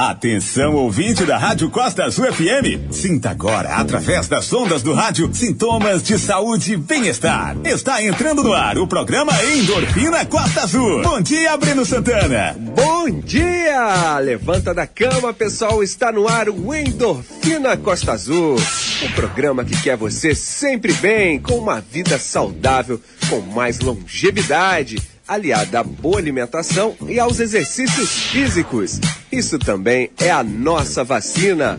Atenção, ouvinte da Rádio Costa Azul FM. Sinta agora, através das ondas do rádio, sintomas de saúde e bem-estar. Está entrando no ar o programa Endorfina Costa Azul. Bom dia, Breno Santana. Bom dia! Levanta da cama, pessoal. Está no ar o Endorfina Costa Azul. O programa que quer você sempre bem, com uma vida saudável, com mais longevidade aliada à boa alimentação e aos exercícios físicos. Isso também é a nossa vacina.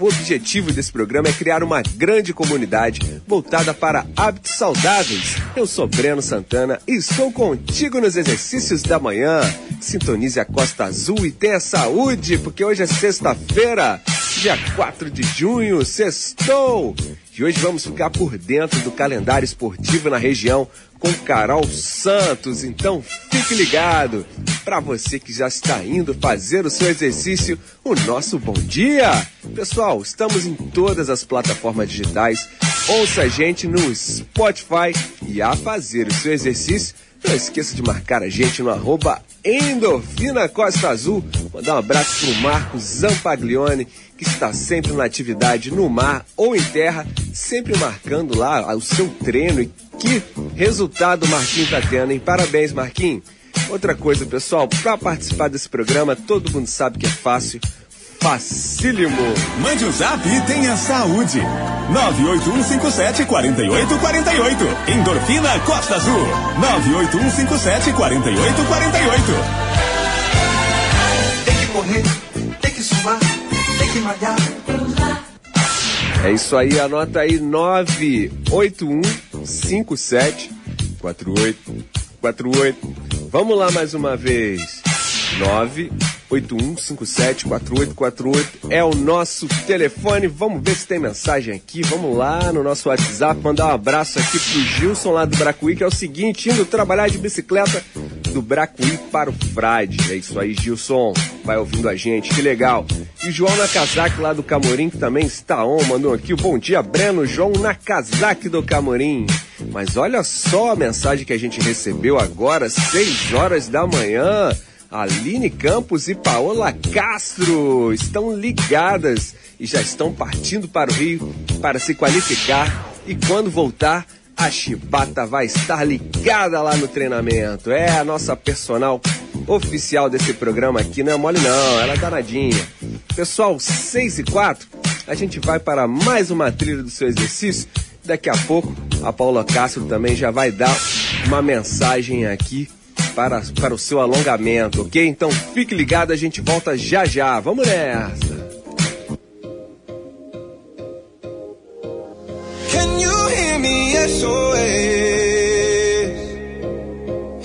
O objetivo desse programa é criar uma grande comunidade voltada para hábitos saudáveis. Eu sou Breno Santana e estou contigo nos exercícios da manhã. Sintonize a Costa Azul e tenha saúde, porque hoje é sexta-feira, dia 4 de junho, sextou! E hoje vamos ficar por dentro do calendário esportivo na região com Carol Santos. Então fique ligado. Para você que já está indo fazer o seu exercício, o nosso bom dia. Pessoal, estamos em todas as plataformas digitais. Ouça a gente no Spotify e a fazer o seu exercício. Não esqueça de marcar a gente no arroba Endorfina Costa Azul. Mandar um abraço pro Marcos Zampaglione, que está sempre na atividade no mar ou em terra, sempre marcando lá o seu treino e que resultado o Marquinhos tá tendo, hein? Parabéns, Marquinhos. Outra coisa, pessoal, para participar desse programa, todo mundo sabe que é fácil. Facílimo. Mande o um zap e tenha saúde. 981574848. Endorfina Costa Azul. 981574848. Tem que correr, tem que suar, tem que malhar. É isso aí, anota aí 98157 4848. Vamos lá mais uma vez. 981574848 é o nosso telefone. Vamos ver se tem mensagem aqui. Vamos lá no nosso WhatsApp, mandar um abraço aqui pro Gilson lá do Bracuí, que é o seguinte, indo trabalhar de bicicleta do Bracuí para o Frade. É isso aí, Gilson. Vai ouvindo a gente, que legal. E João Nakazaki lá do Camorim, que também está on, mandou aqui o bom dia, Breno, João Nakazaki do Camorim. Mas olha só a mensagem que a gente recebeu agora, 6 horas da manhã. Aline Campos e Paola Castro estão ligadas e já estão partindo para o Rio para se qualificar. E quando voltar, a Chibata vai estar ligada lá no treinamento. É a nossa personal oficial desse programa aqui, não é mole não, ela é danadinha. Pessoal, 6 e 4, a gente vai para mais uma trilha do seu exercício. Daqui a pouco, a Paula Castro também já vai dar uma mensagem aqui para, para o seu alongamento, ok? Então fique ligado, a gente volta já já. Vamos nessa! Can you hear me SOS?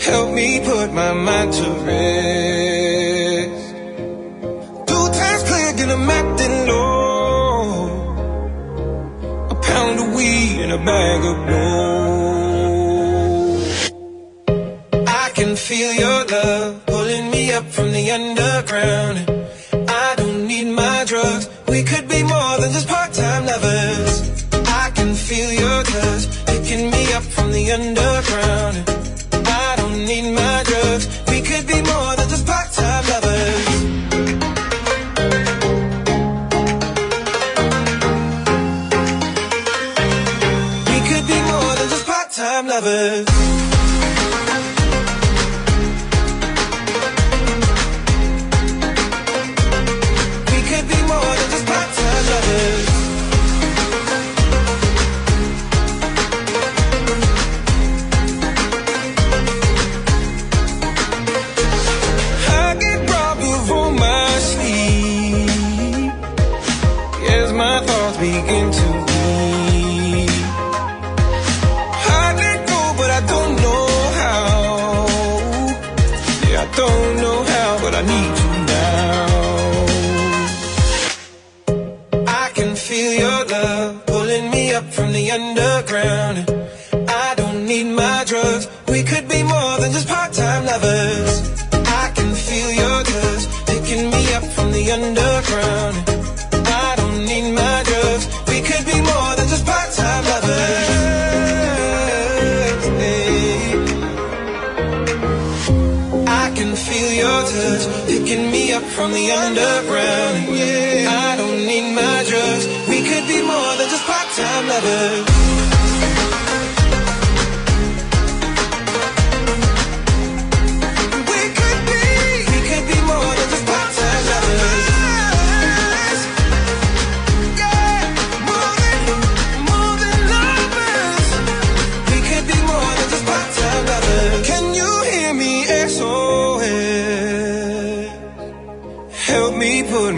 Help me put my mind to rest. Two times clear, get them acting low. A pound of weed and a bag of gold. Feel your love pulling me up from the underground. I don't need my drugs. We could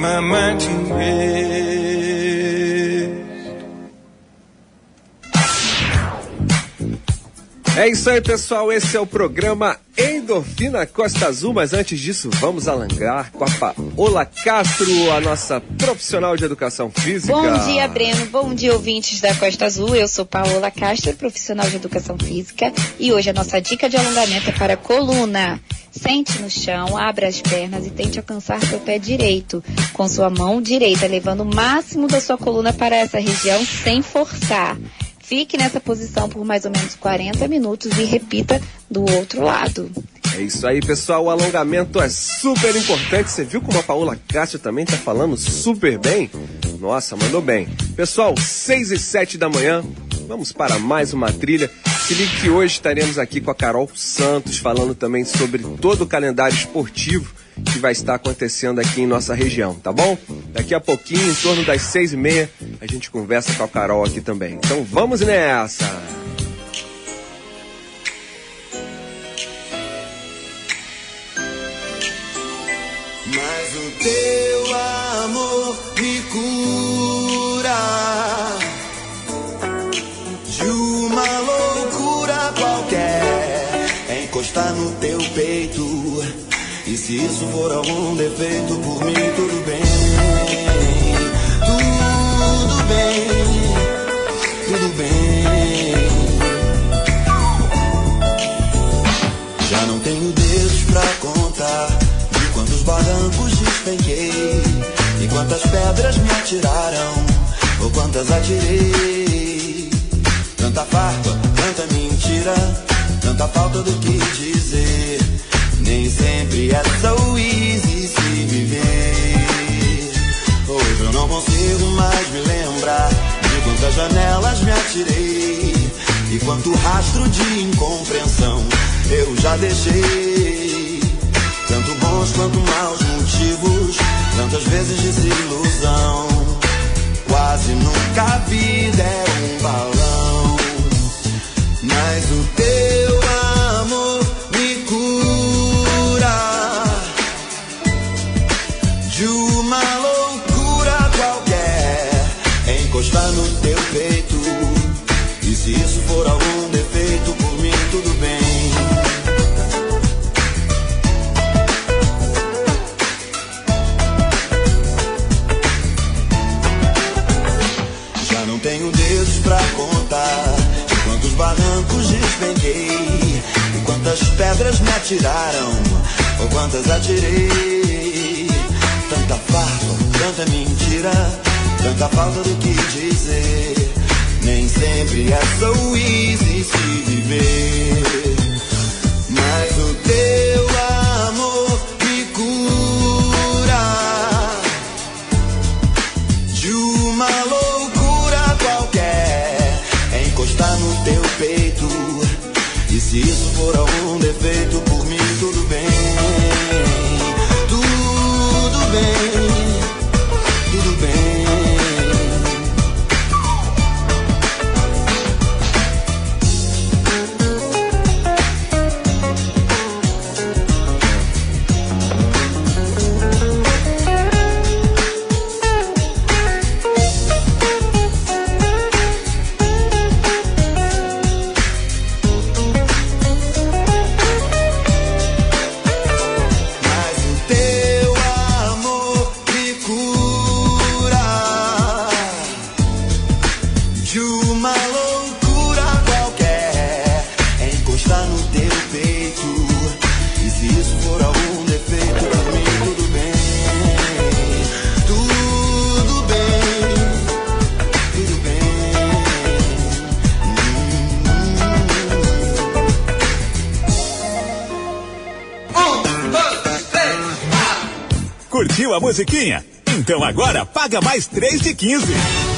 my mind to rest. É isso aí, pessoal. Esse é o programa Endorfina Costa Azul. Mas antes disso, vamos alongar com a Paola Castro, a nossa profissional de educação física. Bom dia, Breno. Bom dia, ouvintes da Costa Azul. Eu sou Paola Castro, profissional de educação física. E hoje a nossa dica de alongamento é para coluna. Sente no chão, abra as pernas e tente alcançar seu pé direito com sua mão direita, levando o máximo da sua coluna para essa região sem forçar. Fique nessa posição por mais ou menos 40 minutos e repita do outro lado. É isso aí, pessoal. O alongamento é super importante. Você viu como a Paola Castro também tá falando super bem? Nossa, mandou bem. Pessoal, 6 e 7 da manhã. Vamos para mais uma trilha. Se ligue que hoje estaremos aqui com a Carol Santos falando também sobre todo o calendário esportivo que vai estar acontecendo aqui em nossa região, tá bom? Daqui a pouquinho, em torno das seis e meia, a gente conversa com a Carol aqui também. Então vamos nessa! Teu amor me cura de uma loucura qualquer. É encostar no teu peito. E se isso for algum defeito, por mim tudo bem. Tudo bem. Tudo bem. Quantas pedras me atiraram ou quantas atirei. Tanta farpa, tanta mentira, tanta falta do que dizer. Nem sempre é so easy se viver. Hoje eu não consigo mais me lembrar de quantas janelas me atirei e quanto rastro de incompreensão eu já deixei. Tanto bons quanto maus motivos, tantas vezes desilusão. Quase nunca a vida é um balão. Mas o teu amor me cura de uma loucura qualquer. Encostar no teu peito. E se isso for quantas pedras me atiraram ou quantas atirei. Tanta farpa, tanta mentira, tanta falta do que dizer. Nem sempre é so easy se viver. Mas o teu se isso for algum defeito, a musiquinha? Então agora paga mais 3 de 15.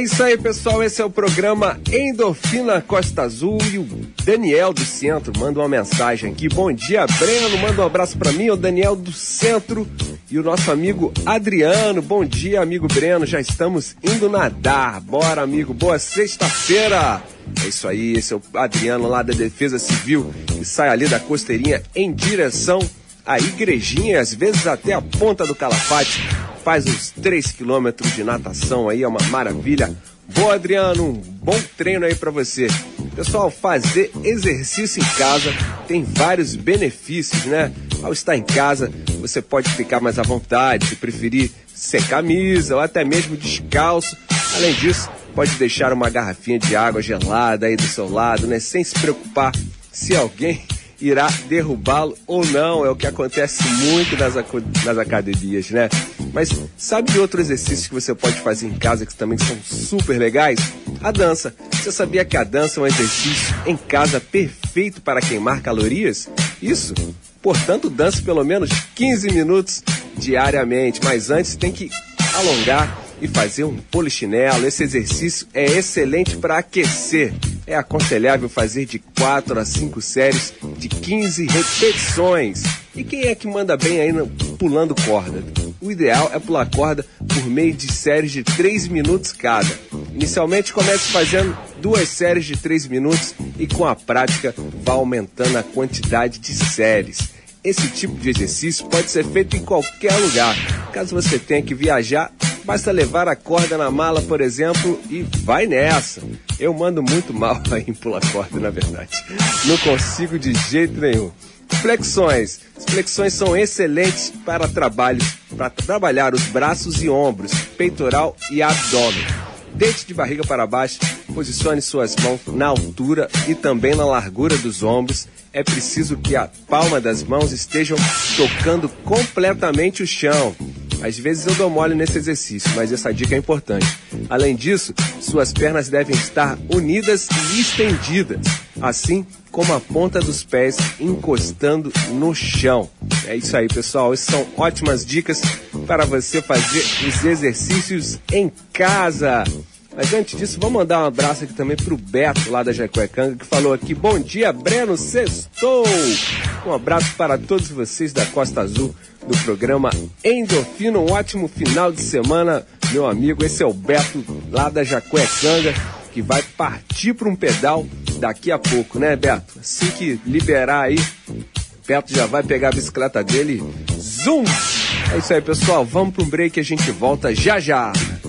É isso aí, pessoal. Esse é o programa Endorfina Costa Azul e o Daniel do Centro manda uma mensagem aqui. Bom dia, Breno. Manda um abraço pra mim, o Daniel do Centro e o nosso amigo Adriano. Bom dia, amigo Breno. Já estamos indo nadar. Bora, amigo. Boa sexta-feira. É isso aí. Esse é o Adriano lá da Defesa Civil que sai ali da costeirinha em direção à igrejinha, às vezes até a ponta do Calafate faz uns 3 quilômetros de natação aí, é uma maravilha. Boa, Adriano, um bom treino aí pra você. Pessoal, fazer exercício em casa tem vários benefícios, né? Ao estar em casa, você pode ficar mais à vontade, se preferir sem camisa ou até mesmo descalço. Além disso, pode deixar uma garrafinha de água gelada aí do seu lado, né? Sem se preocupar se alguém irá derrubá-lo ou não. É o que acontece muito nas, nas academias, né? Mas sabe de outro exercício que você pode fazer em casa que também são super legais? A dança. Você sabia que a dança é um exercício em casa perfeito para queimar calorias? Isso. Portanto, dance pelo menos 15 minutos diariamente, mas antes tem que alongar e fazer um polichinelo. Esse exercício é excelente para aquecer. É aconselhável fazer de 4 a 5 séries de 15 repetições. E quem é que manda bem aí pulando corda? O ideal é pular corda por meio de séries de 3 minutos cada. Inicialmente comece fazendo duas séries de 3 minutos e com a prática vá aumentando a quantidade de séries. Esse tipo de exercício pode ser feito em qualquer lugar. Caso você tenha que viajar, basta levar a corda na mala, por exemplo, e vai nessa. Eu mando muito mal aí em pular corda, na verdade. Não consigo de jeito nenhum. Flexões. As flexões são excelentes para trabalho, para trabalhar os braços e ombros, peitoral e abdômen. Deite de barriga para baixo, posicione suas mãos na altura e também na largura dos ombros. É preciso que a palma das mãos estejam tocando completamente o chão. Às vezes eu dou mole nesse exercício, mas essa dica é importante. Além disso, suas pernas devem estar unidas e estendidas, assim como a ponta dos pés encostando no chão. É isso aí, pessoal. Essas são ótimas dicas para você fazer os exercícios em casa. Mas antes disso, vamos mandar um abraço aqui também pro Beto, lá da Jacuecanga, que falou aqui, bom dia, Breno Sextou! Um abraço para todos vocês da Costa Azul, do programa Endorfina, um ótimo final de semana, meu amigo, esse é o Beto, lá da Jacuecanga, que vai partir para um pedal daqui a pouco, né, Beto? Assim que liberar aí, Beto já vai pegar a bicicleta dele, zoom! É isso aí, pessoal, vamos para um break e a gente volta já já!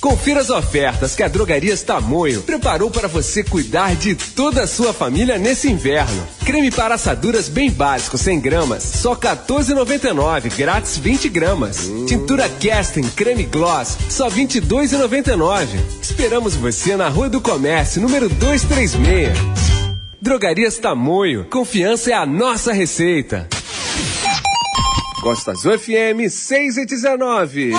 Confira as ofertas que a Drogarias Tamoio preparou para você cuidar de toda a sua família nesse inverno. Creme para assaduras bem básico, 100 gramas, só 14,99, grátis 20 gramas. Tintura Casting Creme Gloss, só 22,99. Esperamos você na Rua do Comércio, número 236. Drogarias Tamoio, confiança é a nossa receita. Costa Azul FM 6 e 19.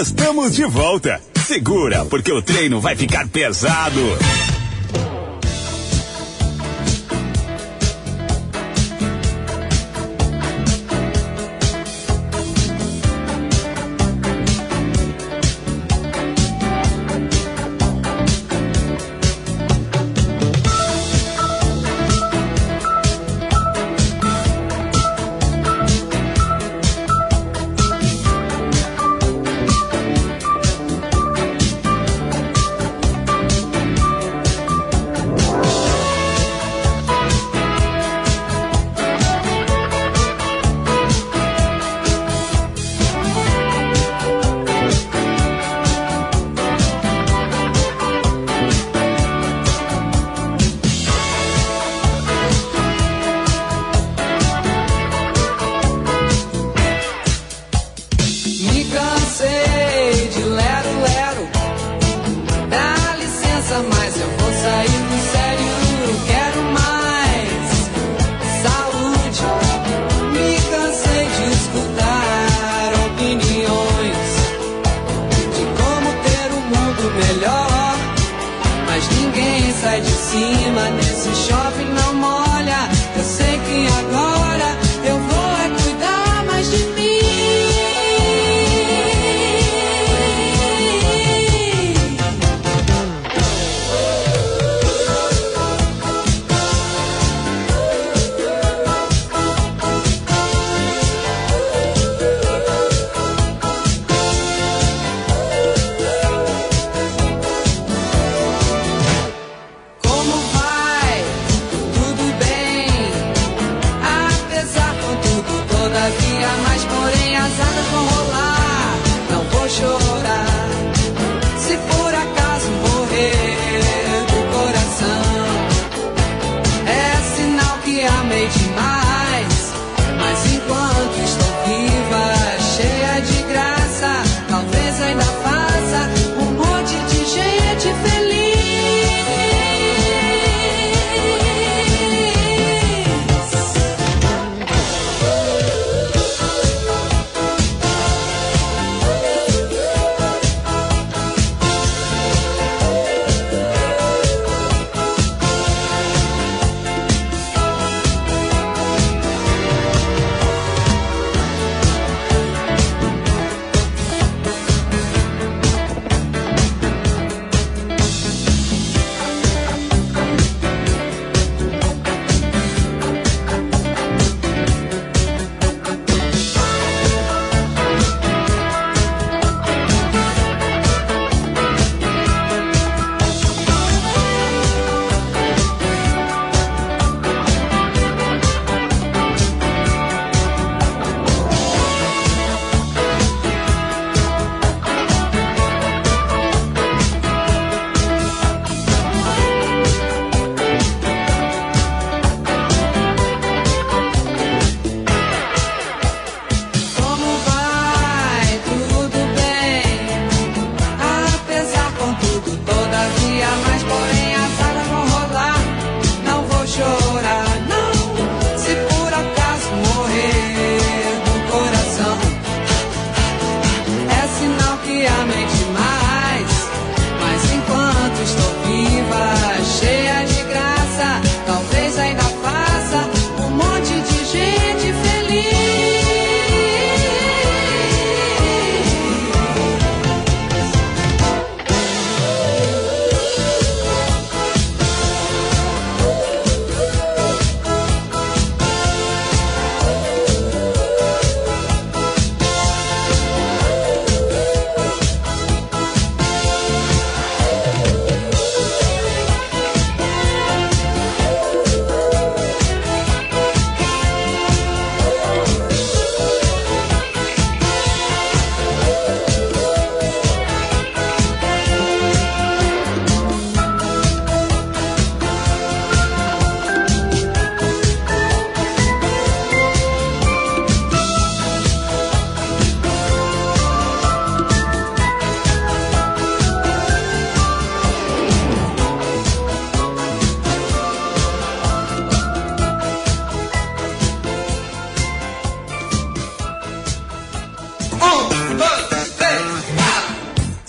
Estamos de volta. Segura, porque o treino vai ficar pesado.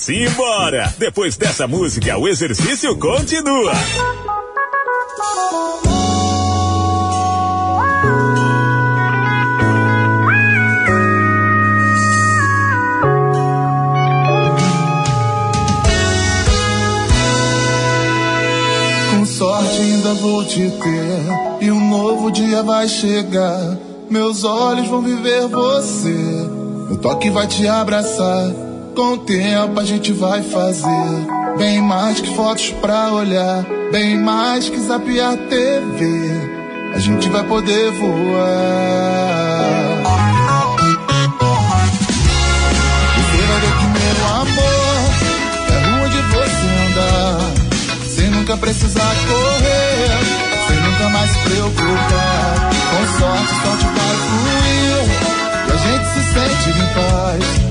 Simbora! Depois dessa música, o exercício continua. Com sorte ainda vou te ter e um novo dia vai chegar. Meus olhos vão viver você, meu toque vai te abraçar. Com o tempo a gente vai fazer bem mais que fotos pra olhar, bem mais que zapear TV. A gente vai poder voar. Você vai ver que meu amor é rua de você andar, sem nunca precisar correr, sem nunca mais se preocupar. Com sorte, sorte vai fluir e a gente se sente em paz.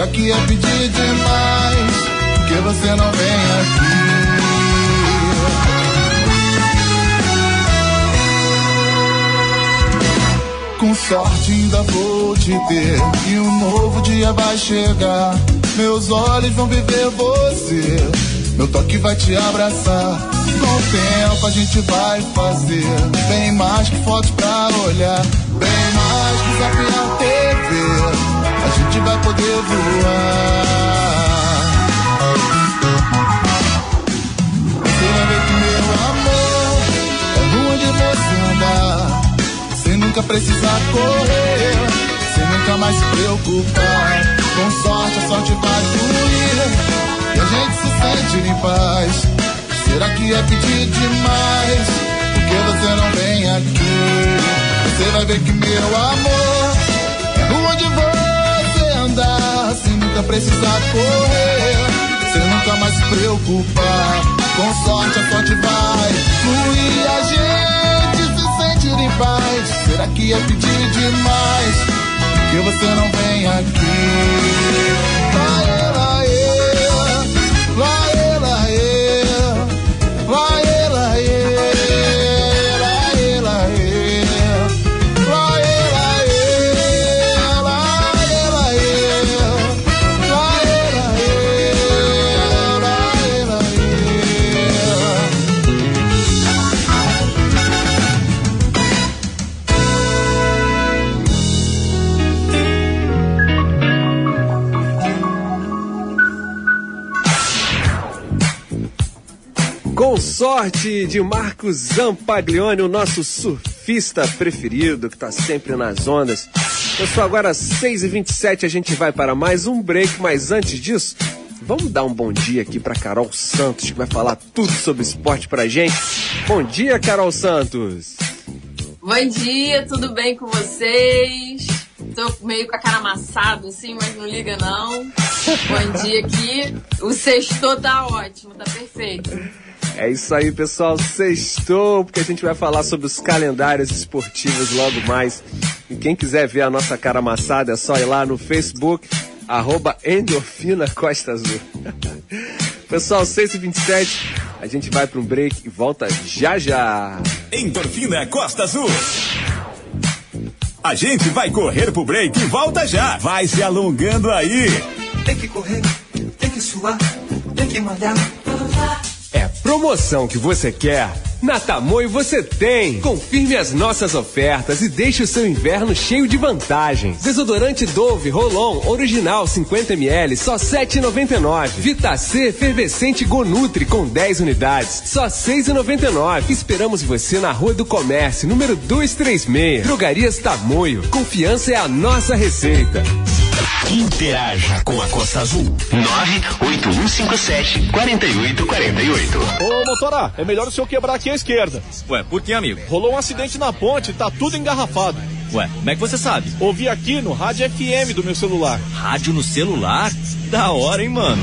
Será que é pedir demais que você não vem aqui? Com sorte ainda vou te ter e um novo dia vai chegar. Meus olhos vão viver você, meu toque vai te abraçar. Com o tempo a gente vai fazer bem mais que fotos pra olhar, bem mais que zapear TV. A gente vai poder voar. Você vai ver que meu amor é rua de você andar sem nunca precisar correr, sem nunca mais se preocupar. Com sorte a sorte vai fluir e a gente se sente em paz. Será que é pedir demais? Porque você não vem aqui? Você vai ver que meu amor é rua de você andar, sem nunca precisar correr, sem nunca mais se preocupar. Com sorte a sorte vai fluir a gente se sentir em paz. Será que é pedir demais? Que você não vem aqui? Laê, sorte de Marcos Zampaglione, o nosso surfista preferido, que tá sempre nas ondas. Pessoal, agora às 6h27 a gente vai para mais um break, mas antes disso, vamos dar um bom dia aqui para Carol Santos, que vai falar tudo sobre esporte pra gente. Bom dia, Carol Santos! Bom dia, tudo bem com vocês? Tô meio com a cara amassado assim, mas não liga não. Bom dia aqui. O sexto tá ótimo, tá perfeito. É isso aí, pessoal. Sextou, porque a gente vai falar sobre os calendários esportivos logo mais. E quem quiser ver a nossa cara amassada, é só ir lá no Facebook, arroba Endorfina Costa Azul. pessoal, 6h27, a gente vai para um break e volta já já. Endorfina Costa Azul. A gente vai correr pro break e volta já. Vai se alongando aí. Tem que correr, tem que suar, tem que malhar. Promoção que você quer? Na Tamoio você tem! Confirme as nossas ofertas e deixe o seu inverno cheio de vantagens. Desodorante Dove Rolon Original 50ml só 7,99. Vitacê Efervescente Gonutri com 10 unidades só 6,99. Esperamos você na Rua do Comércio, número 236. Drogarias Tamoio. Confiança é a nossa receita. Interaja com a Costa Azul. 98157 4848. Ô, motora, é melhor o senhor quebrar aqui à esquerda. Ué, por que, amigo? Rolou um acidente na ponte, tá tudo engarrafado. Ué, como é que você sabe? Ouvi aqui no rádio FM do meu celular. Rádio no celular? Da hora, hein, mano?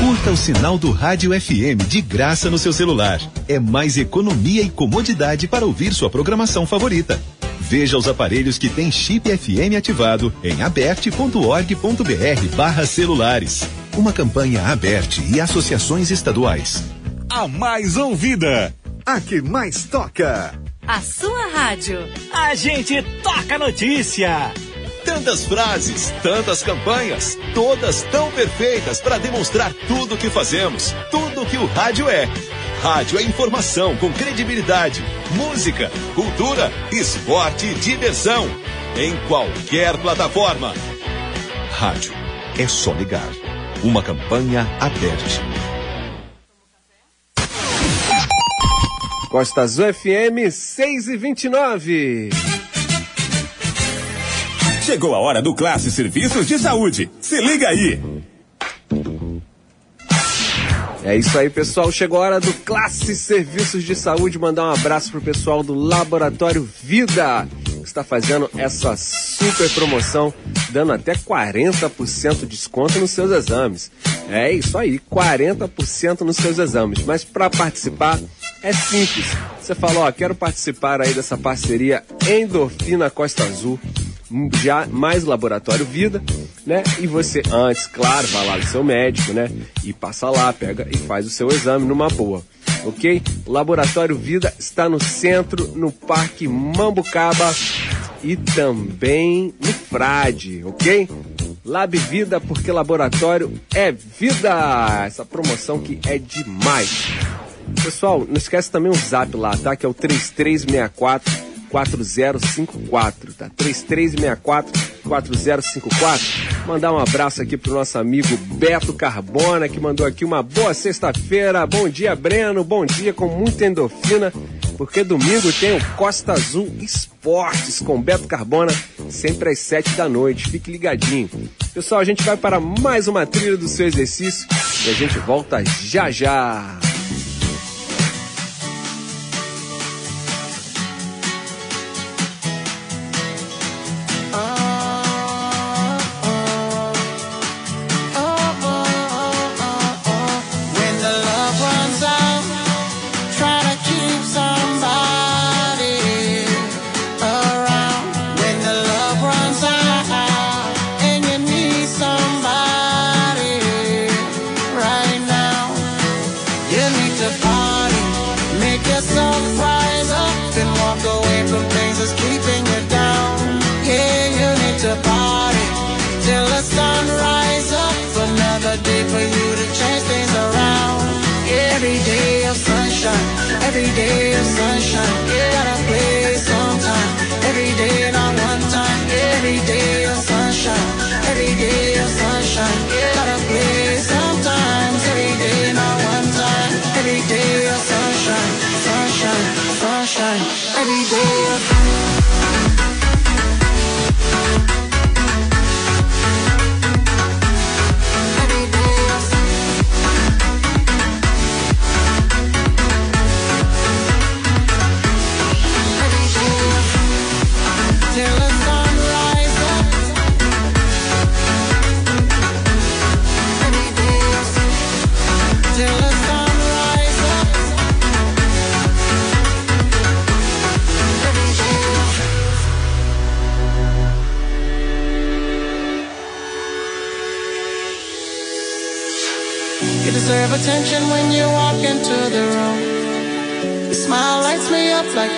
Curta o sinal do Rádio FM de graça no seu celular. É mais economia e comodidade para ouvir sua programação favorita. Veja os aparelhos que têm chip FM ativado em aberte.org.br barra celulares. Uma campanha aberte e associações estaduais. A mais ouvida. A que mais toca. A sua rádio. A gente toca notícia. Tantas frases, tantas campanhas, todas tão perfeitas para demonstrar tudo o que fazemos, tudo o que o rádio é. Rádio é informação com credibilidade, música, cultura, esporte e diversão. Em qualquer plataforma. Rádio é só ligar. Uma campanha aberta. Costa Azul FM 6 e 29. Chegou a hora do Classe Serviços de Saúde. Se liga aí. É isso aí, pessoal. Chegou a hora do Classe Serviços de Saúde. Mandar um abraço pro pessoal do Laboratório Vida, que está fazendo essa super promoção, dando até 40% de desconto nos seus exames. É isso aí, 40% nos seus exames. Mas para participar é simples. Você falou, ó, quero participar aí dessa parceria Endorfina Costa Azul já mais laboratório vida, né? E você antes, claro, vai lá no seu médico, né? E passa lá, pega e faz o seu exame numa boa. Ok? Laboratório Vida está no centro, no Parque Mambucaba e também no Frade, ok? Lab Vida, porque laboratório é vida! Essa promoção que é demais. Pessoal, não esquece também o zap lá, tá? Que é o 3364 4054, tá? 3364 4054. Mandar um abraço aqui pro nosso amigo Beto Carbona, que mandou aqui uma boa sexta-feira. Bom dia, Breno. Bom dia com muita endorfina, porque domingo tem o Costa Azul Esportes com Beto Carbona, sempre às sete da noite. Fique ligadinho. Pessoal, a gente vai para mais uma trilha do seu exercício e a gente volta já já.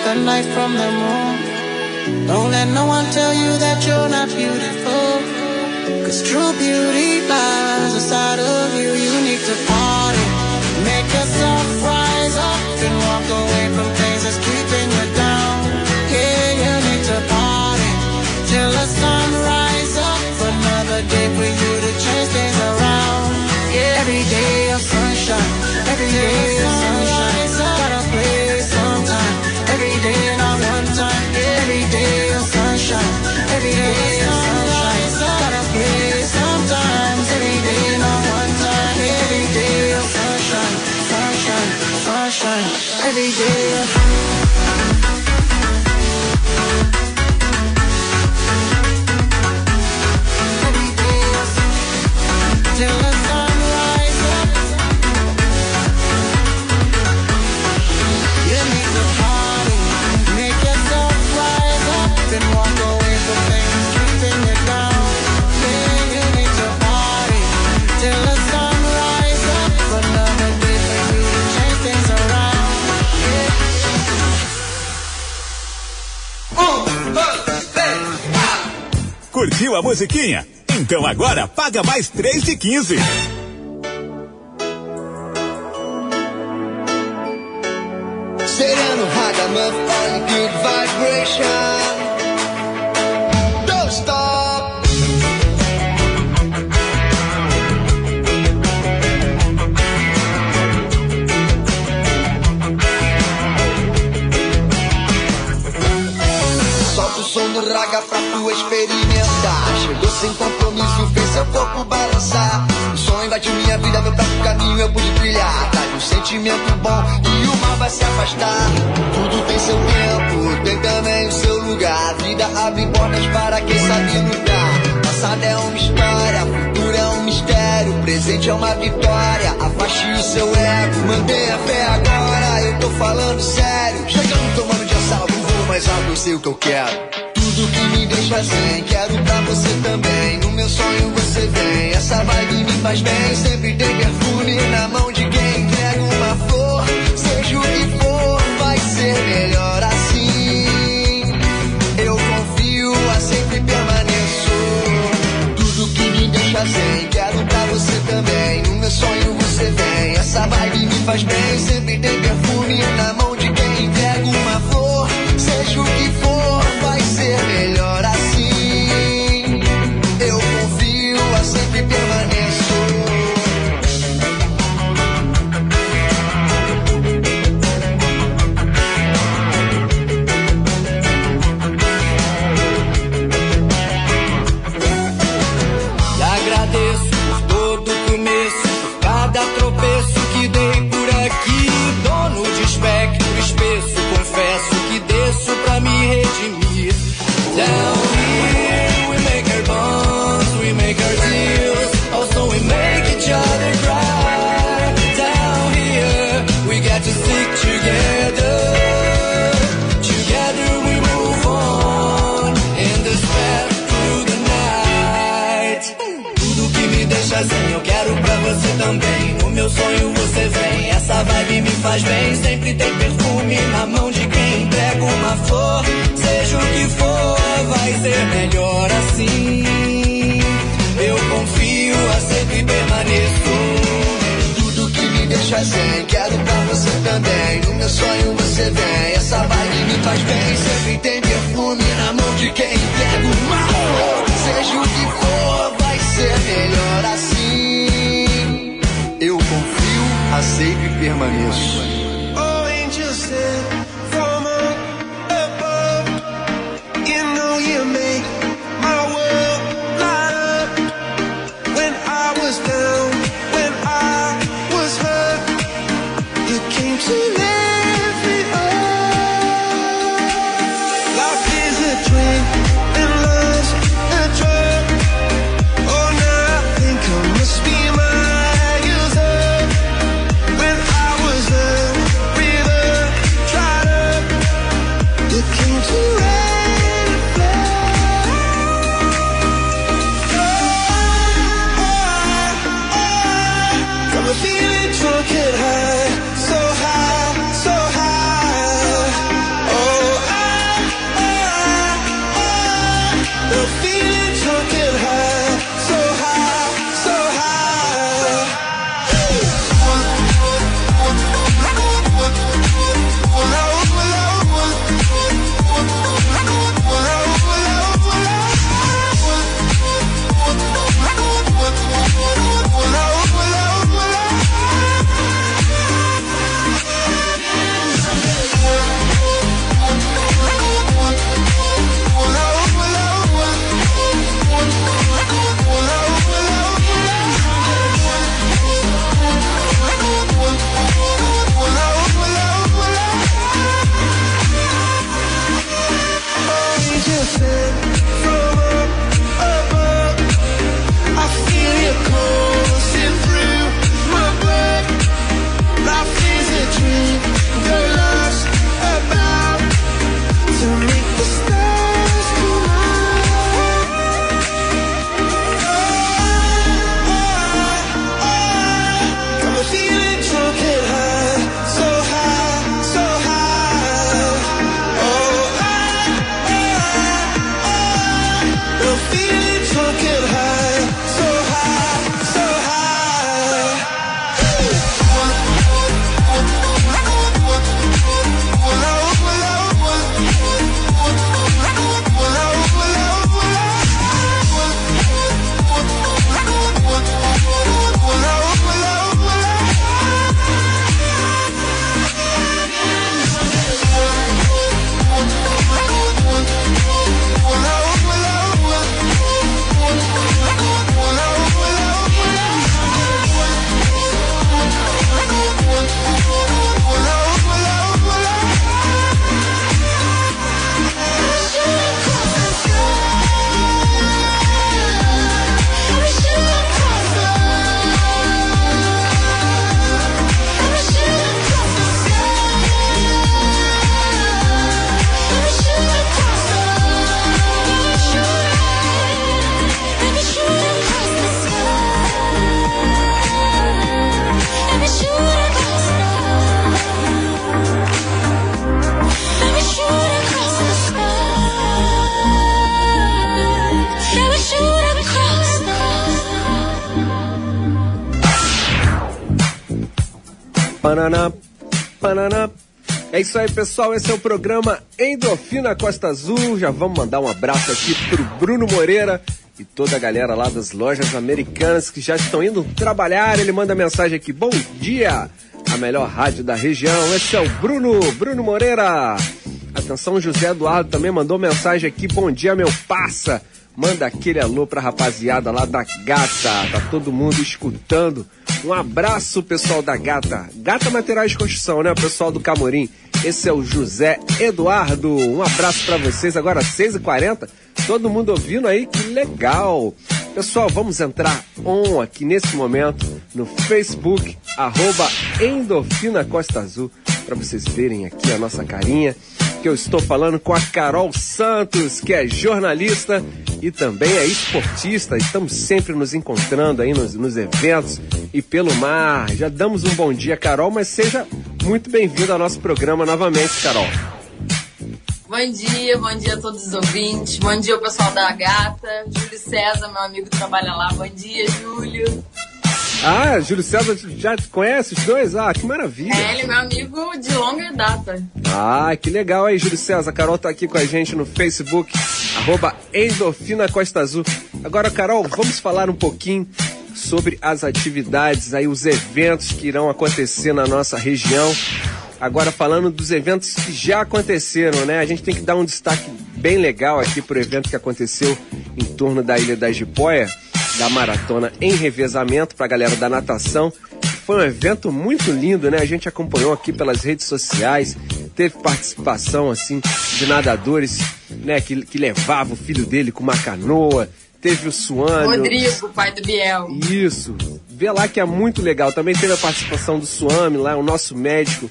The light from the moon. Don't let no one tell you that you're not beautiful. Cause true beauty lies inside of you. You need to party. Make yourself rise up and walk away from things that's keeping you down. Yeah, you need to party till the sun rise up. Another day for you to change things around. Yeah, every day Every day musiquinha? Então agora paga mais 3 de 15. Sentimento bom e o mal vai se afastar. Tudo tem seu tempo, tem também o seu lugar. A vida abre portas para quem sabe lutar. Passado é uma história, futuro é um mistério. Presente é uma vitória. Afaste o seu ego, mantenha a fé agora. Eu tô falando sério. Chegando tomando de assalto, voo mais alto, eu sei o que eu quero. Tudo que me deixa zen, quero pra você também. No meu sonho você vem, essa vibe me faz bem. Sempre tem perfume na mão faz bem. Sempre tem perfume na mão faz bem. Sempre tem perfume na mão de quem entrega uma flor. Seja o que for, vai ser melhor assim. Eu confio, a sempre permaneço. Tudo que me deixa zen, quero pra você também. No meu sonho você vem, essa vibe me faz bem. Sempre tem perfume na mão de quem entrega uma flor. Seja o que for, vai ser melhor assim. Confio, aceito e permaneço. Oh, feel Pananã, pananã. É isso aí, pessoal. Esse é o programa Endorfina Costa Azul. Já vamos mandar um abraço aqui pro Bruno Moreira e toda a galera lá das lojas americanas que já estão indo trabalhar. Ele manda mensagem aqui: Bom dia, a melhor rádio da região. Esse é o Bruno, Bruno Moreira. Atenção, José Eduardo também mandou mensagem aqui: Bom dia, meu passa. Manda aquele alô pra rapaziada lá da Gata. Tá todo mundo escutando. Um abraço, pessoal da Gata. Gata Materiais de Construção, né? O pessoal do Camorim. Esse é o José Eduardo. Um abraço pra vocês. Agora, 6h40. Todo mundo ouvindo aí, que legal. Pessoal, vamos entrar on aqui nesse momento no Facebook, arroba Endorfina Costa Azul, para vocês verem aqui a nossa carinha que eu estou falando com a Carol Santos, que é jornalista e também é esportista. Estamos sempre nos encontrando aí nos, nos eventos e pelo mar. Já damos um bom dia, Carol, mas seja muito bem-vindo ao nosso programa novamente, Carol. Bom dia, bom dia a todos os ouvintes. Bom dia ao pessoal da Gata. Júlio César, meu amigo, trabalha lá. Bom dia, Júlio. Ah, Júlio César já conhece os dois? Ah, que maravilha. É, ele é meu amigo de longa data. Ah, que legal aí, Júlio César. A Carol tá aqui com a gente no Facebook, arroba Endorfina Costa Azul. Agora, Carol, vamos falar um pouquinho sobre as atividades aí, os eventos que irão acontecer na nossa região. Agora falando dos eventos que já aconteceram, né? A gente tem que dar um destaque bem legal aqui pro evento que aconteceu em torno da Ilha da Jipoia, da maratona em revezamento para a galera da natação. Foi um evento muito lindo, né? A gente acompanhou aqui pelas redes sociais, teve participação assim de nadadores, né, que, que levava o filho dele com uma canoa, teve o Suano. Rodrigo, pai do Biel. Isso. Vê lá que é muito legal. Também teve a participação do Suami lá, o nosso médico,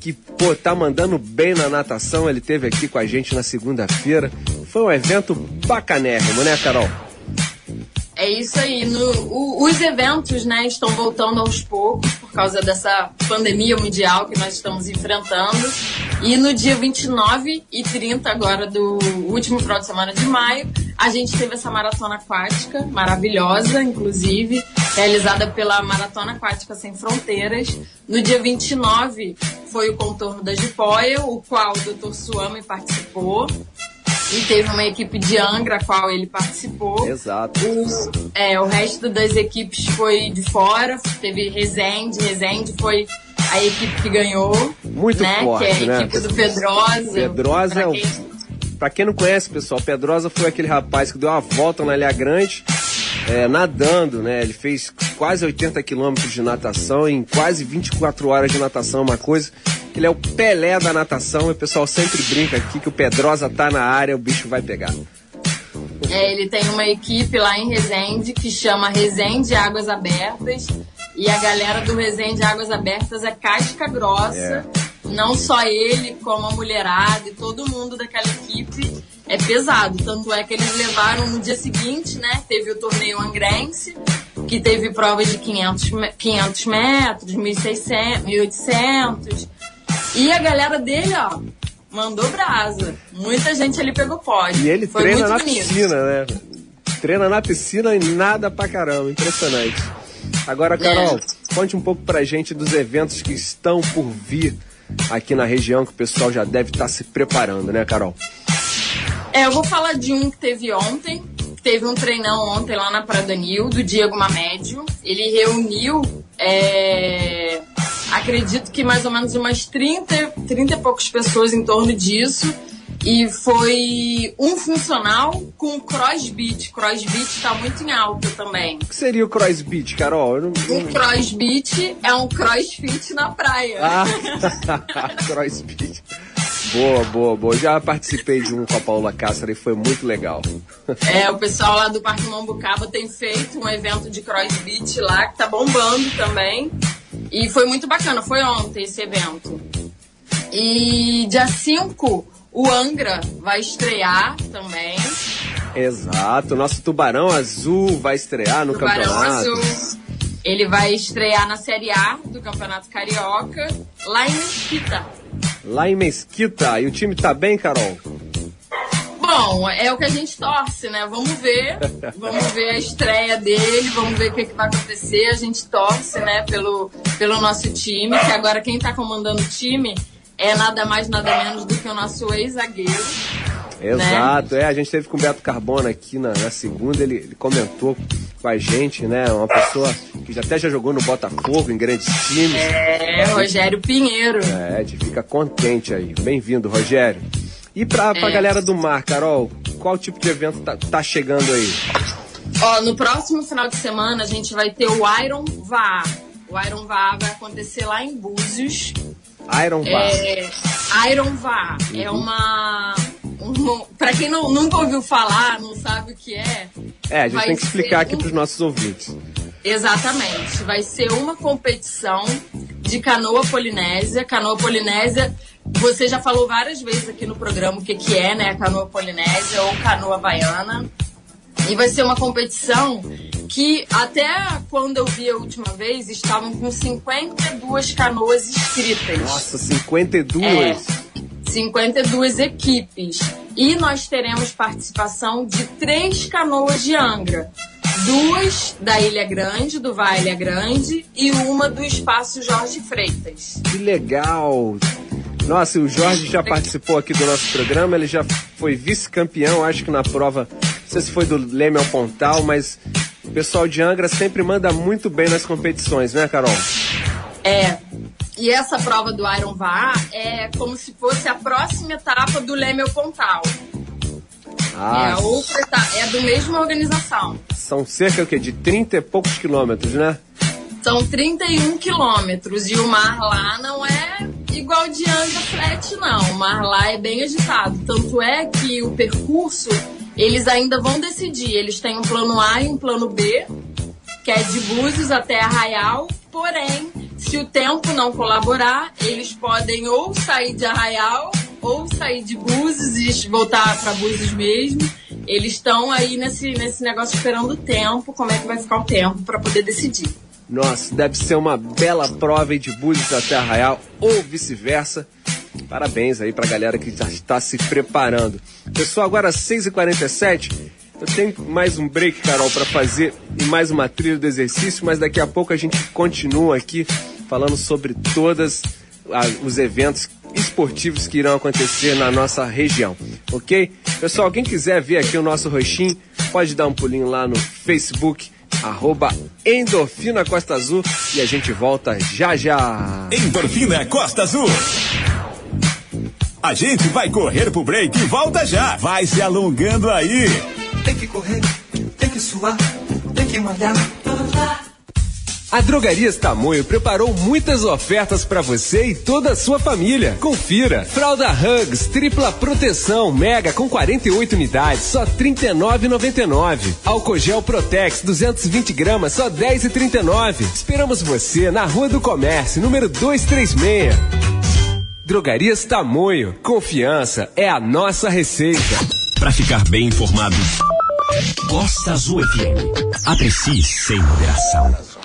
que, pô, tá mandando bem na natação. Ele teve aqui com a gente na segunda-feira. Foi um evento bacanérrimo, né, Carol? É isso aí. No, o- os eventos, né, estão voltando aos poucos por causa dessa pandemia mundial que nós estamos enfrentando. E no dia 29 e 30 agora do último final de semana de maio, a gente teve essa maratona aquática, maravilhosa, inclusive, realizada pela Maratona Aquática Sem Fronteiras. No dia 29 foi o contorno da Jipoia, o qual o Dr. Suami participou. E teve uma equipe de Angra, a qual ele participou. Exato. O, é, o resto das equipes foi de fora, teve Resende, Resende foi a equipe que ganhou. Muito né? forte, Que é a né? equipe do Pedrosa. Pedrosa Pra é o. quem- Pra quem não conhece, pessoal, Pedrosa foi aquele rapaz que deu uma volta na Ilha Grande, é, nadando, né? Ele fez quase 80 quilômetros de natação em quase 24 horas de natação, uma coisa. Ele é o Pelé da natação e o pessoal sempre brinca aqui que o Pedrosa tá na área, o bicho vai pegar. É, ele tem uma equipe lá em Resende que chama Resende Águas Abertas. E a galera do Resende Águas Abertas é casca grossa. Não só ele, como a mulherada e todo mundo daquela equipe é pesado. Tanto é que eles levaram no dia seguinte, né? Teve o torneio angrense, que teve provas de 500, me- 500 metros, 1.600, 1.800. E a galera dele, ó, mandou brasa. Muita gente ali pegou pódio. E ele Foi treina na bonito. piscina, né? Treina na piscina e nada pra caramba. Impressionante. Agora, Carol, conte um pouco pra gente dos eventos que estão por vir aqui na região, que o pessoal já deve estar se preparando, né, Carol? É, eu vou falar de um que teve ontem. Teve um treinão ontem lá na Prada Nil, do Diego Mamédio. Ele reuniu, é, acredito que mais ou menos umas 30, 30 e poucas pessoas em torno disso. E foi um funcional com crossbeat. Crossbeat tá muito em alta também. O que seria o crossbeat, Carol? Eu não- O crossbeat é um crossfit na praia. Ah, crossbeat. Boa, boa, boa. Já participei de um com a Paula Cássara e foi muito legal. É, o pessoal lá do Parque Mambucaba tem feito um evento de crossbeat lá, que tá bombando também. E foi muito bacana, foi ontem esse evento. E dia 5, o Angra vai estrear também. Exato. Nosso Tubarão Azul vai estrear no Tubarão campeonato. Azul. Ele vai estrear na Série A do Campeonato Carioca, lá em Mesquita. Lá em Mesquita. E o time tá bem, Carol? Bom, é o que a gente torce, né? Vamos ver. Vamos ver a estreia dele, vamos ver o que, que vai acontecer. A gente torce, né, pelo, pelo nosso time, que agora quem tá comandando o time é nada mais, nada menos do que o nosso ex-zagueiro. Exato, é. A gente teve com o Beto Carbono aqui na, na segunda, ele, ele comentou com a gente, né? Uma pessoa que já, até já jogou no Botafogo, em grandes times. É, Rogério Pinheiro. É, a gente fica contente aí. Bem-vindo, Rogério. E pra, pra É. galera do mar, Carol, qual tipo de evento tá, tá chegando aí? Ó, no próximo final de semana a gente vai ter o Iron VAR. O Iron VAR vai acontecer lá em Búzios. Iron Bar. É, Iron VAR é uma. Um, pra quem não, nunca ouviu falar, não sabe o que é. É, a gente tem que explicar aqui um- pros nossos ouvintes. Exatamente. Vai ser uma competição de canoa polinésia. Canoa polinésia, você já falou várias vezes aqui no programa o que, que é, né? Canoa polinésia ou canoa baiana. E vai ser uma competição que até quando eu vi a última vez estavam com 52 canoas inscritas. Nossa, 52. É, 52 equipes. E nós teremos participação de três canoas de Angra. Duas da Ilha Grande, do Ilha Grande, e uma do Espaço Jorge Freitas. Que legal! Nossa, o Jorge já participou aqui do nosso programa, ele já foi vice-campeão, acho que na prova, não sei se foi do Leme ao Pontal, mas o pessoal de Angra sempre manda muito bem nas competições, né, Carol? É. E essa prova do Iron VAR é como se fosse a próxima etapa do Leme ao Pontal. É Ah, a outra etapa, é do mesma organização. são cerca o quê? de 30 e poucos quilômetros, né? São 31 quilômetros e o mar lá não é igual de Angra Flat, não. O mar lá é bem agitado. Tanto é que o percurso eles ainda vão decidir. Eles têm um plano A e um plano B, que é de Búzios até Arraial. Porém, se o tempo não colaborar, eles podem ou sair de Arraial ou sair de Búzios e voltar para Búzios mesmo. Eles estão aí nesse, nesse negócio esperando o tempo, como é que vai ficar o tempo para poder decidir. Nossa, deve ser uma bela prova aí de Búzios até Arraial ou vice-versa. Parabéns aí pra galera que já está se preparando. Pessoal, agora às 6h47, eu tenho mais um break, Carol, para fazer e mais uma trilha do exercício, mas daqui a pouco a gente continua aqui falando sobre todos os eventos esportivos que irão acontecer na nossa região, ok? Pessoal, quem quiser ver aqui o nosso rostinho, pode dar um pulinho lá no Facebook, arroba Endorfina Costa Azul e a gente volta já já. Endorfina Costa Azul. A gente vai correr pro break e volta já. Vai se alongando aí. Tem que correr, tem que suar, tem que malhar. A Drogarias Tamoio preparou muitas ofertas para você e toda a sua família. Confira. Fralda Hugs, tripla proteção, mega com 48 unidades, só R$ 39,99. Álcool gel Protex, 220 gramas, só R$ 10,39. Esperamos você na Rua do Comércio, número 236. Drogarias Tamoio. Confiança é a nossa receita. Para ficar bem informado, Costa Azul FM. Aprecie sem moderação.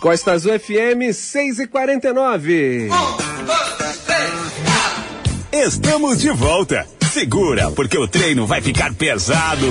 Costa Azul FM 6 e 49 Estamos de volta. Segura, porque o treino vai ficar pesado.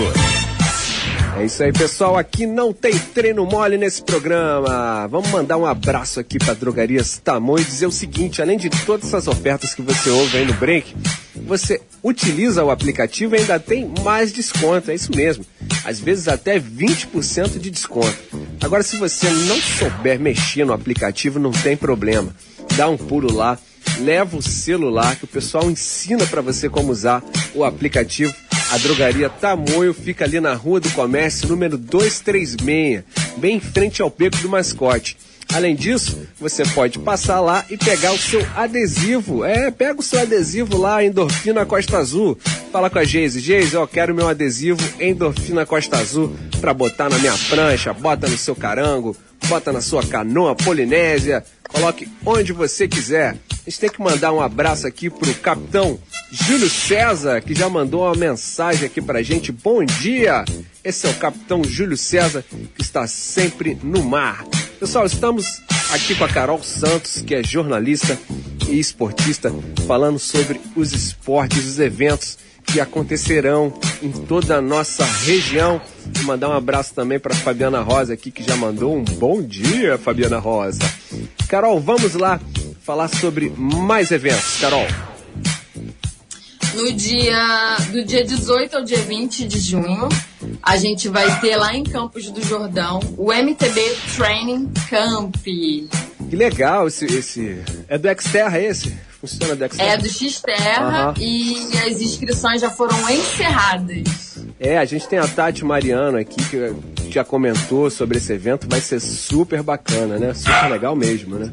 É isso aí, pessoal. Aqui não tem treino mole nesse programa. Vamos mandar um abraço aqui para Drogarias Tamoio e dizer o seguinte: além de todas essas ofertas que você ouve aí no break, você utiliza o aplicativo e ainda tem mais desconto. É isso mesmo. Às vezes até 20% de desconto. Agora, se você não souber mexer no aplicativo, não tem problema. Dá um pulo lá, leva o celular que o pessoal ensina para você como usar o aplicativo. A drogaria Tamoio fica ali na Rua do Comércio, número 236, bem em frente ao Beco do Mascote. Além disso, você pode passar lá e pegar o seu adesivo. É, pega o seu adesivo lá, Endorfina Costa Azul. Fala com a Geise. Geise, eu quero meu adesivo Endorfina Costa Azul pra botar na minha prancha, bota no seu carango, bota na sua canoa polinésia, coloque onde você quiser. A gente tem que mandar um abraço aqui pro capitão Júlio César, que já mandou uma mensagem aqui pra gente. Bom dia! Esse é o capitão Júlio César, que está sempre no mar. Pessoal, estamos aqui com a Carol Santos, que é jornalista e esportista, falando sobre os esportes, os eventos que acontecerão em toda a nossa região. Vou mandar um abraço também para Fabiana Rosa aqui, que já mandou um bom dia, Fabiana Rosa. Carol, vamos lá falar sobre mais eventos. Carol. No dia do dia 18 ao dia 20 de junho, a gente vai ter lá em Campos do Jordão o MTB Training Camp. Que legal esse. esse... É do Xterra esse? Funciona? É do X-Terra Aham. e as inscrições já foram encerradas. É, a gente tem a Tati Mariano aqui que já comentou sobre esse evento. Vai ser super bacana, né? Super legal mesmo, né?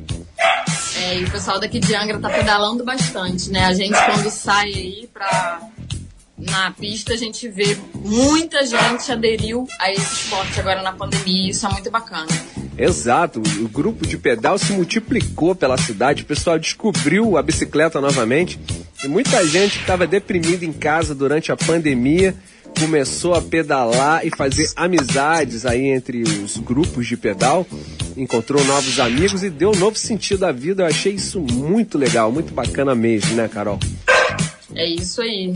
É, e o pessoal daqui de Angra tá pedalando bastante, né? A gente quando sai aí pra na pista, a gente vê muita gente aderiu a esse esporte agora na pandemia, e isso é muito bacana. Exato, o grupo de pedal se multiplicou pela cidade, o pessoal descobriu a bicicleta novamente e muita gente que estava deprimida em casa durante a pandemia começou a pedalar e fazer amizades aí entre os grupos de pedal, encontrou novos amigos e deu um novo sentido à vida. Eu achei isso muito legal, muito bacana mesmo, né, Carol? É isso aí.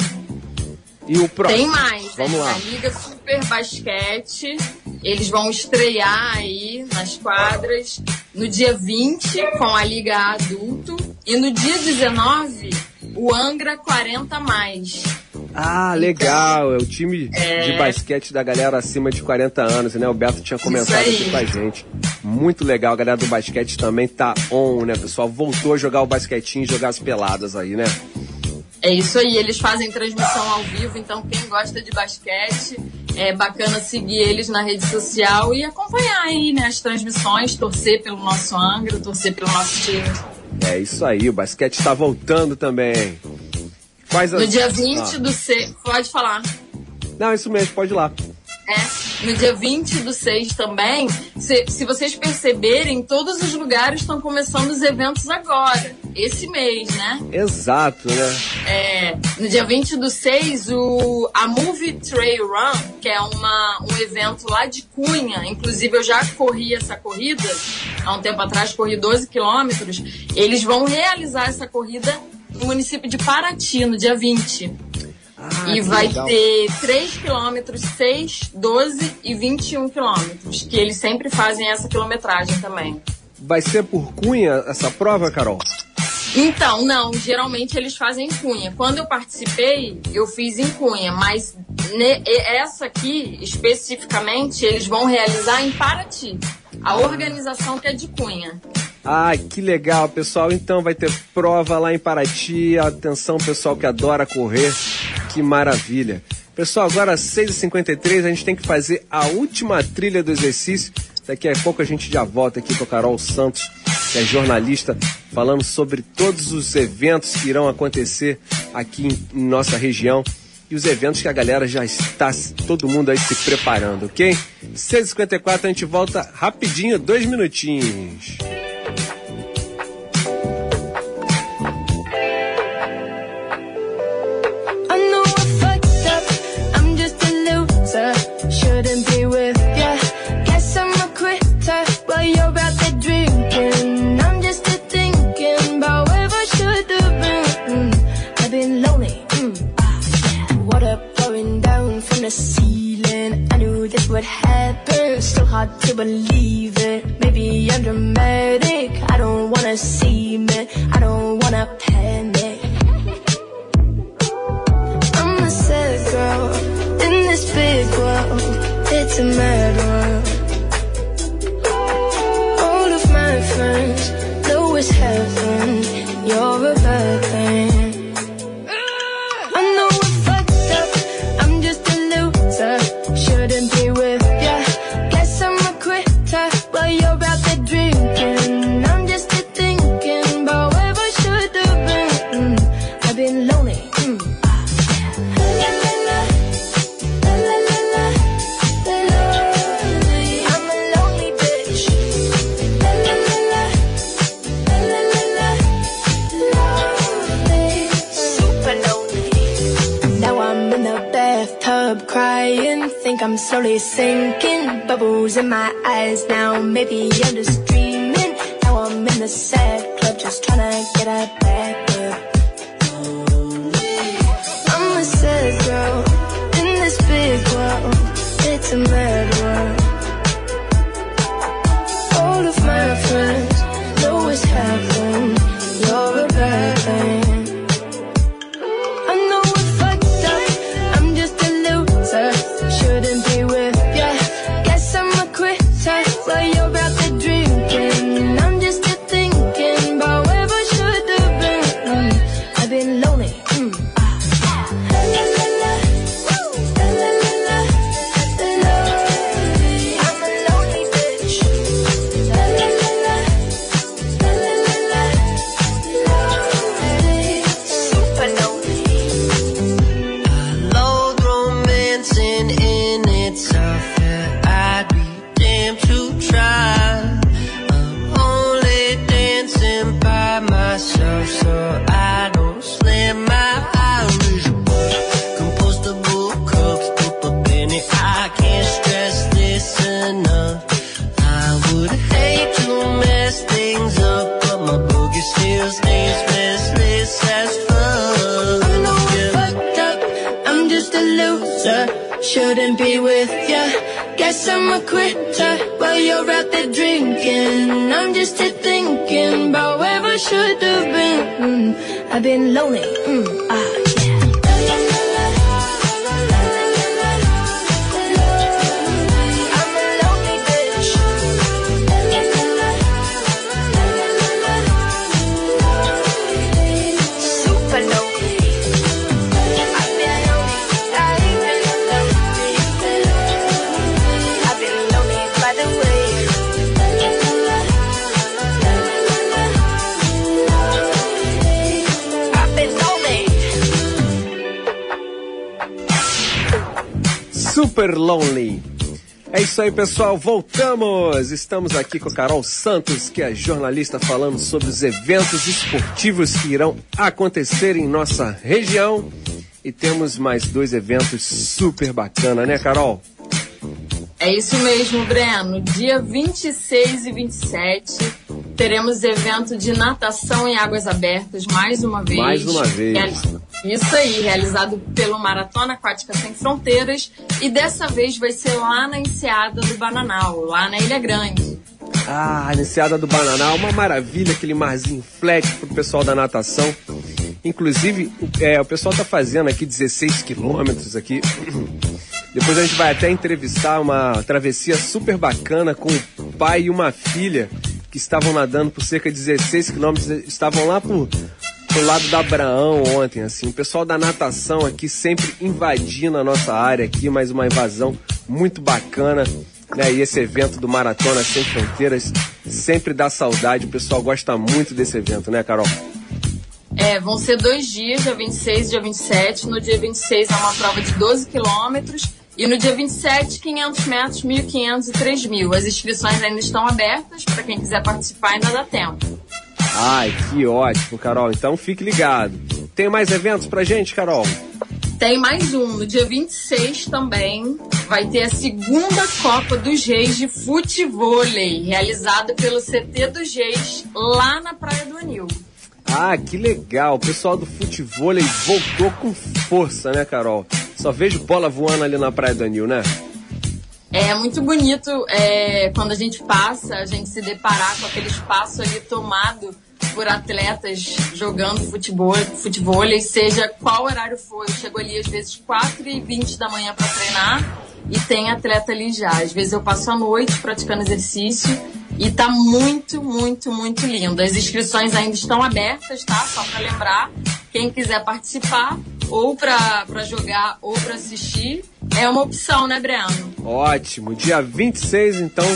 E o próximo? Tem mais, Vamos lá. A Liga Super Basquete. Eles vão estrear aí nas quadras no dia 20 com a Liga Adulto. E no dia 19, o Angra 40 mais. Ah, legal, é o time É. de basquete da galera acima de 40 anos, né? O Beto tinha comentado aqui com a gente. Muito legal, a galera do basquete também tá on, né, pessoal? Voltou a jogar o basquetinho e jogar as peladas aí, né? É isso aí, eles fazem transmissão ao vivo, então quem gosta de basquete, é bacana seguir eles na rede social e acompanhar aí, né, as transmissões, torcer pelo nosso Angra, torcer pelo nosso time. É isso aí, o basquete tá voltando também. Quais as... No dia 20 Ah. do C, pode falar. Não, isso mesmo, pode ir lá. É, no dia 20 do 6 também, se, se vocês perceberem, todos os lugares estão começando os eventos agora, esse mês, né? Exato, né? É, no dia 20 do 6, o, a Movie Trail Run, que é uma, um evento lá de Cunha, inclusive eu já corri essa corrida, há um tempo atrás corri 12 quilômetros, eles vão realizar essa corrida no município de Paraty, no dia 20. Ah, e vai legal. ter 3 quilômetros, 6, 12 e 21 quilômetros, que eles sempre fazem essa quilometragem também. Vai ser por cunha essa prova, Carol? Então, não, geralmente eles fazem em Cunha. Quando eu participei, eu fiz em Cunha, mas essa aqui, especificamente, eles vão realizar em Paraty. A organização que é de Cunha. Ai, que legal, pessoal. Então vai ter prova lá em Paraty. Atenção, pessoal que adora correr. Que maravilha. Pessoal, agora às 6h53 a gente tem que fazer a última trilha do exercício. Daqui a pouco a gente já volta aqui com a Carol Santos, que é jornalista, falando sobre todos os eventos que irão acontecer aqui em nossa região e os eventos que a galera já está, todo mundo aí se preparando, ok? 6h54 a gente volta rapidinho, dois minutinhos. To believe it. Maybe I'm dramatic. I don't wanna see me. I don't wanna panic. I'm a sad girl in this big world. It's a mad in my eyes now, maybe I'm just dreaming. Now I'm in the sad pessoal. Voltamos. Estamos aqui com a Carol Santos, que é jornalista, falando sobre os eventos esportivos que irão acontecer em nossa região. E temos mais dois eventos super bacana, né, Carol? É isso mesmo, Breno. Dia 26 e 27 teremos evento de natação em águas abertas mais uma vez. Mais uma vez. Reali- Isso aí, realizado pelo Maratona Aquática Sem Fronteiras. E dessa vez vai ser lá na Enseada do Bananal, lá na Ilha Grande. Ah, a Enseada do Bananal, uma maravilha, aquele marzinho flat pro pessoal da natação. Inclusive, é, o pessoal tá fazendo aqui 16 quilômetros aqui. Depois a gente vai até entrevistar uma travessia super bacana com o pai e uma filha que estavam nadando por cerca de 16 quilômetros. Estavam lá por, pro lado da Abraão ontem, assim. O pessoal da natação aqui sempre invadindo a nossa área aqui, mais uma invasão muito bacana. Né? E esse evento do Maratona Sem Fronteiras sempre dá saudade. O pessoal gosta muito desse evento, né, Carol? É, vão ser dois dias, dia 26 e dia 27. No dia 26 é uma prova de 12 quilômetros. E no dia 27, 500 metros, 1.500 e 3.000. As inscrições ainda estão abertas. Para quem quiser participar, ainda dá tempo. Ai, que ótimo, Carol. Então fique ligado. Tem mais eventos pra gente, Carol? Tem mais um. No dia 26 também vai ter a segunda Copa dos Reis de Futevôlei, realizada pelo CT dos Reis, lá na Praia do Anil. Ah, que legal. O pessoal do futevôlei voltou com força, né, Carol? Só vejo bola voando ali na Praia do Anil, né? É muito bonito é, quando a gente passa, a gente se deparar com aquele espaço ali tomado por atletas jogando futebol, futebol, seja qual horário for. Eu chego ali às vezes 4 e 20 da manhã para treinar e tem atleta ali já. Às vezes eu passo a noite praticando exercício e tá muito, muito, muito lindo. As inscrições ainda estão abertas, tá? Só para lembrar, quem quiser participar ou para jogar ou para assistir, é uma opção, né, Breno? Ótimo. Dia 26, então,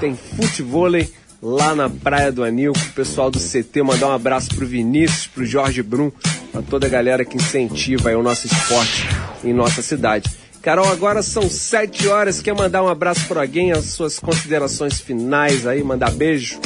tem futevôlei lá na Praia do Anil o pessoal do CT. Mandar um abraço pro Vinícius, pro Jorge Brum, pra toda a galera que incentiva o nosso esporte em nossa cidade. Carol, agora são 7 horas. Quer mandar um abraço para alguém? As suas considerações finais aí, mandar beijo?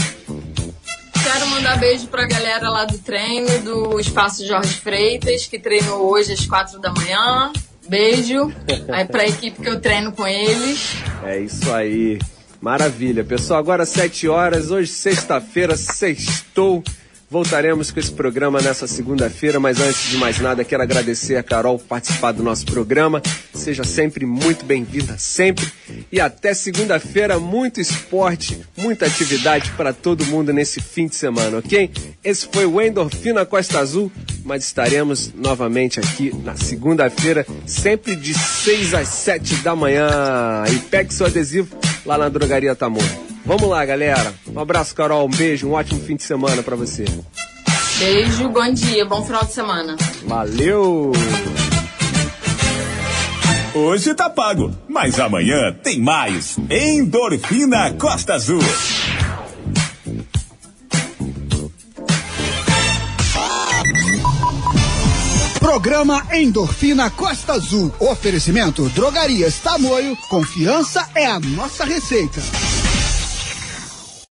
Quero mandar beijo pra galera lá do treino, do Espaço Jorge Freitas, que treinou hoje às quatro da manhã. Beijo aí pra equipe que eu treino com eles. É isso aí. Maravilha. Pessoal, agora 7 horas, hoje sexta-feira, sextou. Voltaremos com esse programa nessa segunda-feira, mas antes de mais nada, quero agradecer a Carol por participar do nosso programa. Seja sempre muito bem-vinda, sempre. E até segunda-feira, muito esporte, muita atividade para todo mundo nesse fim de semana, ok? Esse foi o Endorfina Costa Azul, mas estaremos novamente aqui na segunda-feira, sempre de 6 às 7 da manhã. E pegue seu adesivo lá na Drogaria Tamor. Vamos lá, galera. Um abraço, Carol. Um beijo, um ótimo fim de semana para você. Beijo, bom dia, bom final de semana. Valeu! Hoje tá pago, mas amanhã tem mais. Endorfina Costa Azul. Programa Endorfina Costa Azul. Oferecimento Drogarias Tamoio. Confiança é a nossa receita.